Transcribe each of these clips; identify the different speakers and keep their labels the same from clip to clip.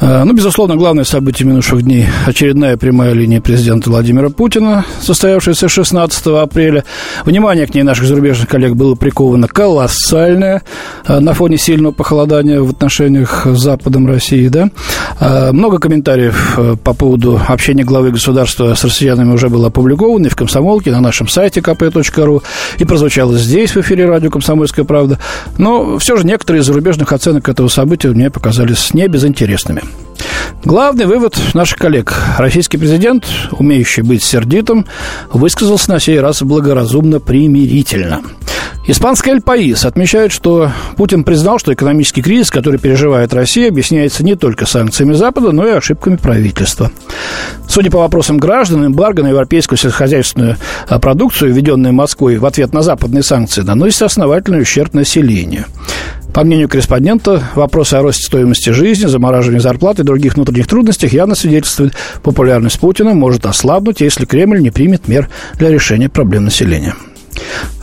Speaker 1: Э, ну, безусловно, главное событие минувших дней – очередная прямая линия президента Владимира Путина, состоявшаяся 16 апреля. Внимание к ней наших зарубежных коллег было приковано колоссальное э, на фоне сильного похолодания в отношениях с Западом России. Да? Э, много комментариев по поводу общения главы государства с россиянами уже было опубликовано и в «Комсомолке», на нашем сайте kp.ru, и прозвучало здесь, в эфире радио «Комсомольская правда». Но все же некоторые из зарубежных оценок этого события мне показались не безинтересными. Главный вывод наших коллег. Российский президент, умеющий быть сердитым, высказался на сей раз благоразумно примирительно. Испанский «Эль Паис» отмечает, что Путин признал, что экономический кризис, который переживает Россия, объясняется не только санкциями Запада, но и ошибками правительства. Судя по вопросам граждан, эмбарго на европейскую сельскохозяйственную а, продукцию, введенную Москвой в ответ на западные санкции, наносит основательный ущерб населению. По мнению корреспондента, вопросы о росте стоимости жизни, замораживании зарплат и других внутренних трудностях явно свидетельствуют, популярность Путина может ослабнуть, если Кремль не примет мер для решения проблем населения.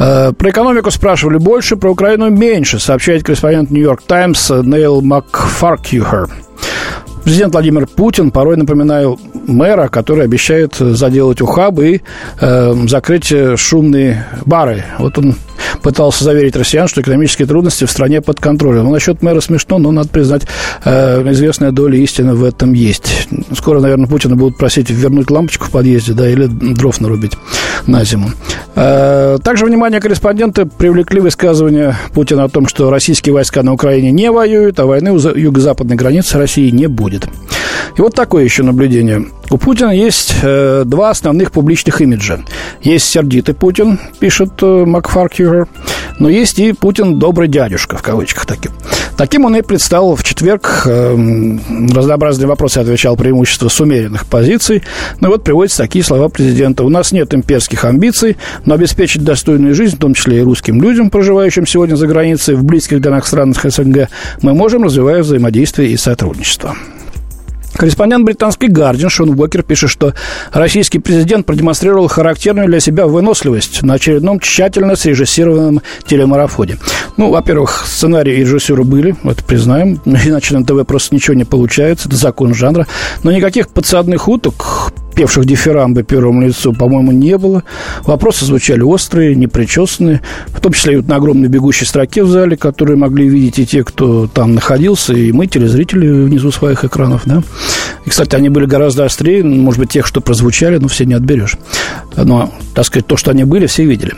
Speaker 1: Э, про экономику спрашивали больше, про Украину меньше, сообщает корреспондент «Нью-Йорк Таймс» Нейл Макфаркьюхер. Президент Владимир Путин порой напоминал мэра, который обещает заделать ухабы и э, закрыть шумные бары. Вот он пытался заверить россиян, что экономические трудности в стране под контролем. Ну, насчет мэра смешно, но, надо признать, э, известная доля истины в этом есть. Скоро, наверное, Путина будут просить вернуть лампочку в подъезде, да, или дров нарубить на зиму. Э, также внимание корреспондента привлекли высказывания Путина о том, что российские войска на Украине не воюют, а войны у юго-западной границы России не будет. И вот такое еще наблюдение. У Путина есть э, два основных публичных имиджа. Есть сердитый Путин, пишет э, Макфаркюер, но есть и Путин добрый дядюшка, в кавычках таким. Таким он и предстал в четверг. Э, разнообразные вопросы отвечал преимущество с умеренных позиций. Ну вот приводятся такие слова президента. У нас нет имперских амбиций, но обеспечить достойную жизнь, в том числе и русским людям, проживающим сегодня за границей, в близких для нас странах СНГ, мы можем, развивая взаимодействие и сотрудничество. Корреспондент британской «Гардиан» Шон Уокер пишет, что российский президент продемонстрировал характерную для себя выносливость на очередном тщательно срежиссированном телемарафоне. Ну, во-первых, сценарии и режиссеры были, это признаем, иначе на ТВ просто ничего не получается, это закон жанра. Но никаких подсадных уток, певших дифирамбы первому лицу, по-моему, не было. Вопросы звучали острые, непричесанные, в том числе и вот на огромной бегущей строке в зале, которые могли видеть и те, кто там находился, и мы, телезрители, внизу своих экранов, да. И, кстати, они были гораздо острее, может быть, тех, что прозвучали, но все не отберешь. Но, так сказать, то, что они были, все видели.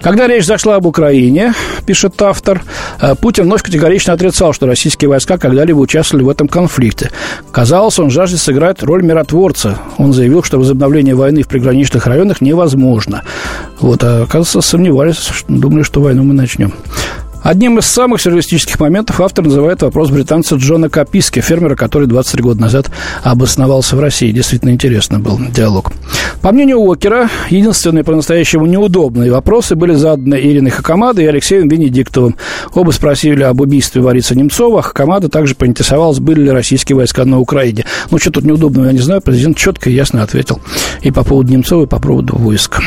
Speaker 1: Когда речь зашла об Украине, пишет автор, э, Путин вновь категорично отрицал, что российские войска когда-либо участвовали в этом конфликте. Казалось, он жаждет сыграть роль миротворца. Он заявил, что возобновление войны в приграничных районах невозможно. Вот, а, оказывается, сомневались, думали, что войну мы начнем. Одним из самых сюрреалистических моментов автор называет вопрос британца Джона Каписки, фермера, который 23 года назад обосновался в России. Действительно интересный был диалог. По мнению Уокера, единственные по-настоящему неудобные вопросы были заданы Ириной Хакамадой и Алексеем Венедиктовым. Оба спросили об убийстве Бориса Немцова. Хакамада также поинтересовалась, были ли российские войска на Украине. Ну, что тут неудобного, я не знаю. Президент четко и ясно ответил и по поводу Немцова, и по поводу войск.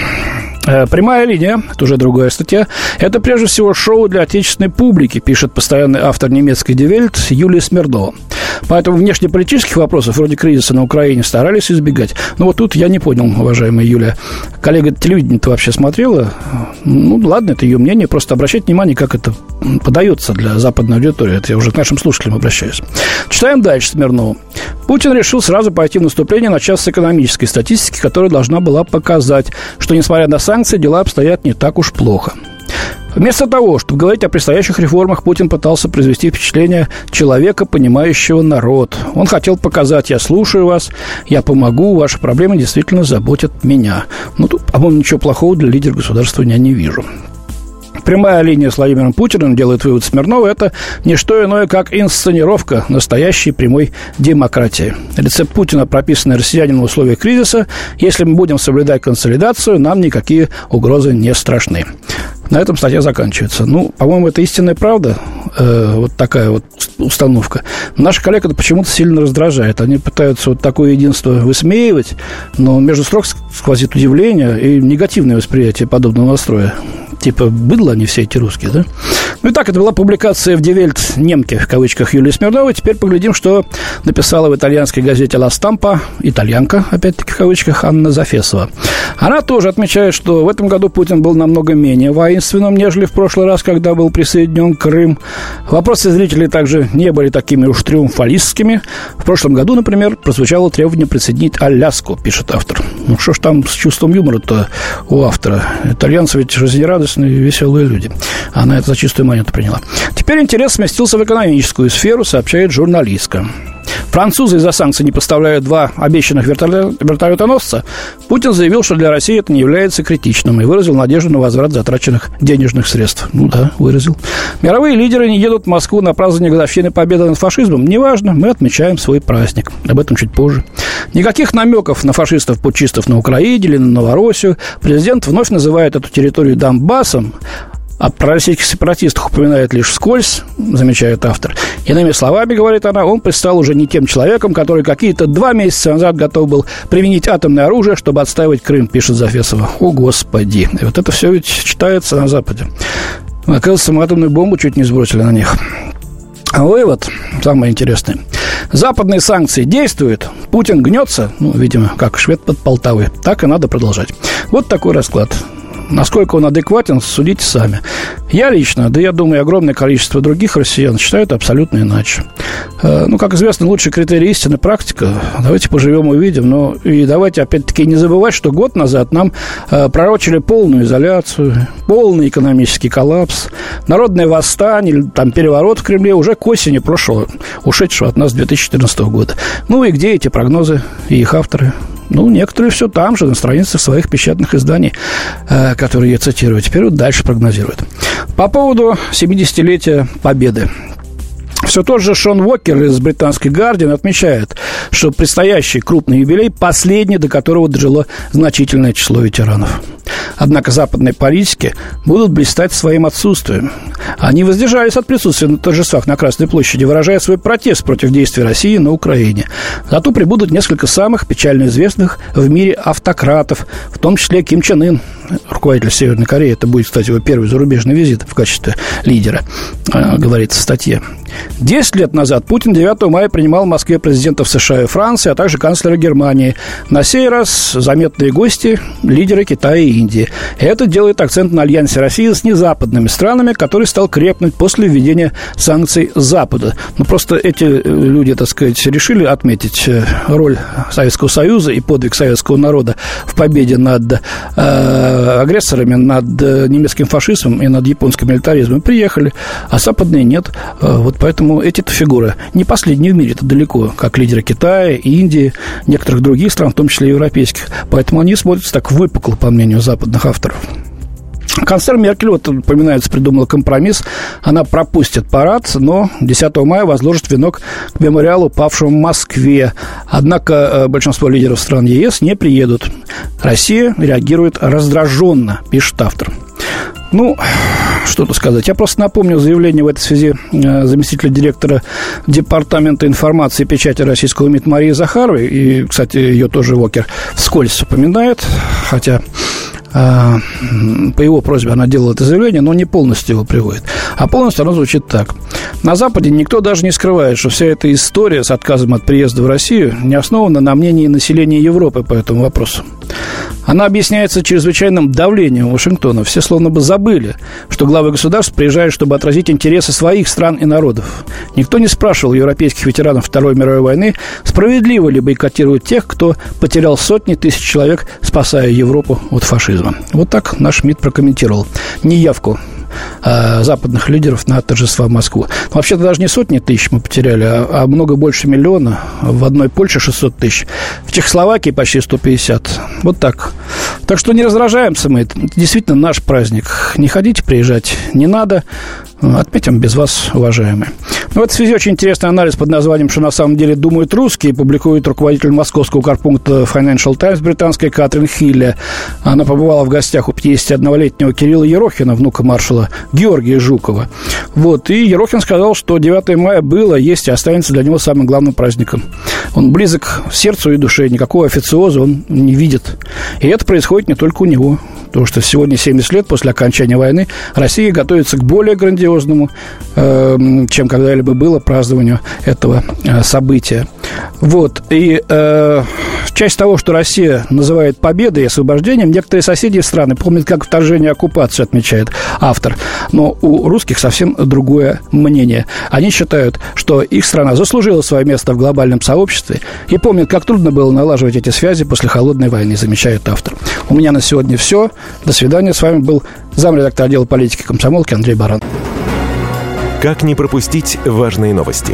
Speaker 1: Э, прямая линия, это уже другая статья, это прежде всего шоу для отечественной публики, пишет постоянный автор немецкой Die Welt Юлия Смирнова. Поэтому внешнеполитических вопросов вроде кризиса на Украине старались избегать. Но вот тут я не понял, уважаемая Юлия. Коллега телевидение-то вообще смотрела? Ну, ладно, это ее мнение. Просто обращать внимание, как это подается для западной аудитории. Это я уже к нашим слушателям обращаюсь. Читаем дальше Смирнову. Путин решил сразу пойти в наступление на час с экономической статистики, которая должна была показать, что, несмотря на санкции, дела обстоят не так уж плохо. Вместо того, чтобы говорить о предстоящих реформах, Путин пытался произвести впечатление человека, понимающего народ. Он хотел показать, я слушаю вас, я помогу, ваши проблемы действительно заботят меня. Ну, тут, по-моему, ничего плохого для лидера государства я не вижу. Прямая линия с Владимиром Путиным, делает вывод Смирнова, это не что иное, как инсценировка настоящей прямой демократии. Рецепт Путина, прописанный россиянином в условиях кризиса, если мы будем соблюдать консолидацию, нам никакие угрозы не страшны. На этом статья заканчивается. Ну, по-моему, это истинная правда, э, вот такая вот установка. Наших коллег это почему-то сильно раздражает. Они пытаются вот такое единство высмеивать, но между строк сквозит удивление и негативное восприятие подобного настроя типа быдло они все эти русские, да? Ну и так, это была публикация в Die Welt немки, в кавычках, Юлии Смирновой. Теперь поглядим, что написала в итальянской газете «Ла Стампа» итальянка, опять-таки в кавычках, Анна Зафесова. Она тоже отмечает, что в этом году Путин был намного менее воинственным, нежели в прошлый раз, когда был присоединен Крым. Вопросы зрителей также не были такими уж триумфалистскими. В прошлом году, например, прозвучало требование присоединить Аляску, пишет автор. Ну что ж там с чувством юмора-то у автора? Итальянцы ведь жизнерадостные радостные, веселые люди. Она это за чистую монету приняла. Теперь интерес сместился в экономическую сферу, сообщает журналистка. Французы из-за санкций не поставляют два обещанных вертолетоносца. Путин заявил, что для России это не является критичным и выразил надежду на возврат затраченных денежных средств. Ну да, выразил. Мировые лидеры не едут в Москву на празднование годовщины победы над фашизмом. Неважно, мы отмечаем свой праздник. Об этом чуть позже. Никаких намеков на фашистов-путчистов на Украине или на Новороссию. Президент вновь называет эту территорию Донбассом, а про российских сепаратистов упоминает лишь вскользь, замечает автор. Иными словами, говорит она, он предстал уже не тем человеком, который какие-то два месяца назад готов был применить атомное оружие, чтобы отстаивать Крым, пишет Зафесова. О, Господи! И вот это все ведь читается на Западе. Оказывается, мы атомную бомбу чуть не сбросили на них. А вывод, самое интересное. Западные санкции действуют, Путин гнется, ну, видимо, как швед под Полтавой. Так и надо продолжать. Вот такой расклад. Насколько он адекватен, судите сами. Я лично, да я думаю, огромное количество других россиян считают абсолютно иначе. Э, ну, как известно, лучший критерий истины – практика. Давайте поживем, увидим. Но и давайте, опять-таки, не забывать, что год назад нам э, пророчили полную изоляцию, полный экономический коллапс, народное восстание, там, переворот в Кремле уже к осени прошлого, ушедшего от нас 2014 года. Ну и где эти прогнозы и их авторы? Ну, некоторые все там же, на страницах своих печатных изданий, э, которые я цитирую. Теперь вот дальше прогнозируют. По поводу 70-летия Победы. Все тот же Шон Уокер из британской «Гардиан» отмечает, что предстоящий крупный юбилей – последний, до которого дожило значительное число ветеранов. Однако западные политики будут блистать своим отсутствием. Они воздержались от присутствия на торжествах на Красной площади, выражая свой протест против действий России на Украине. Зато прибудут несколько самых печально известных в мире автократов, в том числе Ким Чен Ын, руководитель Северной Кореи. Это будет, кстати, его первый зарубежный визит в качестве лидера, э, говорится в статье. Десять лет назад Путин 9 мая принимал в Москве президентов США и Франции, а также канцлера Германии. На сей раз заметные гости – лидеры Китая и Индии. Это делает акцент на альянсе России с незападными странами, который стал крепнуть после введения санкций Запада. Ну, просто эти э, люди, так сказать, решили отметить э, роль Советского Союза и подвиг советского народа в победе над э, агрессорами, над э, немецким фашизмом и над японским милитаризмом. Приехали, а западные нет. Вот поэтому эти фигуры не последние в мире, это далеко, как лидеры Китая, Индии, некоторых других стран, в том числе европейских. Поэтому они смотрятся так выпукло, по мнению западных авторов. Канцлер Меркель, вот упоминается, придумала компромисс. Она пропустит парад, но 10 мая возложит венок к мемориалу павшему в Москве. Однако э, большинство лидеров стран ЕС не приедут. Россия реагирует раздраженно, пишет автор. Ну, что тут сказать. Я просто напомню заявление в этой связи э, заместителя директора Департамента информации и печати российского МИД Марии Захаровой. И, кстати, ее тоже Вокер вскользь упоминает, хотя а, по его просьбе она делала это заявление, но не полностью его приводит. А полностью оно звучит так. На Западе никто даже не скрывает, что вся эта история с отказом от приезда в Россию не основана на мнении населения Европы по этому вопросу. Она объясняется чрезвычайным давлением Вашингтона. Все словно бы забыли, что главы государств приезжают, чтобы отразить интересы своих стран и народов. Никто не спрашивал европейских ветеранов Второй мировой войны, справедливо ли бойкотировать тех, кто потерял сотни тысяч человек, спасая Европу от фашизма. Вот так наш МИД прокомментировал неявку э, западных лидеров на торжества в Москву. Вообще-то даже не сотни тысяч мы потеряли, а, а много больше миллиона. В одной Польше 600 тысяч. В Чехословакии почти 150. Вот так. Так что не раздражаемся мы. Это действительно наш праздник. Не ходите приезжать не надо. Отметим без вас, уважаемые. В этой связи очень интересный анализ под названием «Что на самом деле думают русские» публикует руководитель московского корпункта Financial Times британская Катрин Хилля. Она побывала в гостях у 51-летнего Кирилла Ерохина, внука маршала Георгия Жукова. Вот, и Ерохин сказал, что 9 мая было, есть и останется для него самым главным праздником. Он близок сердцу и душе, никакого официоза он не видит. И это происходит не только у него. Потому что сегодня, 70 лет после окончания войны, Россия готовится к более грандиозному, э, чем когда-либо было, празднованию этого э, события. Вот. И э, часть того, что Россия называет победой и освобождением, некоторые соседи страны помнят как вторжение и оккупацию, отмечает автор. Но у русских совсем другое мнение. Они считают, что их страна заслужила свое место в глобальном сообществе и помнят, как трудно было налаживать эти связи после холодной войны, замечает автор. У меня на сегодня все. До свидания. С вами был замредактор отдела политики комсомолки Андрей Баран.
Speaker 2: Как не пропустить важные новости?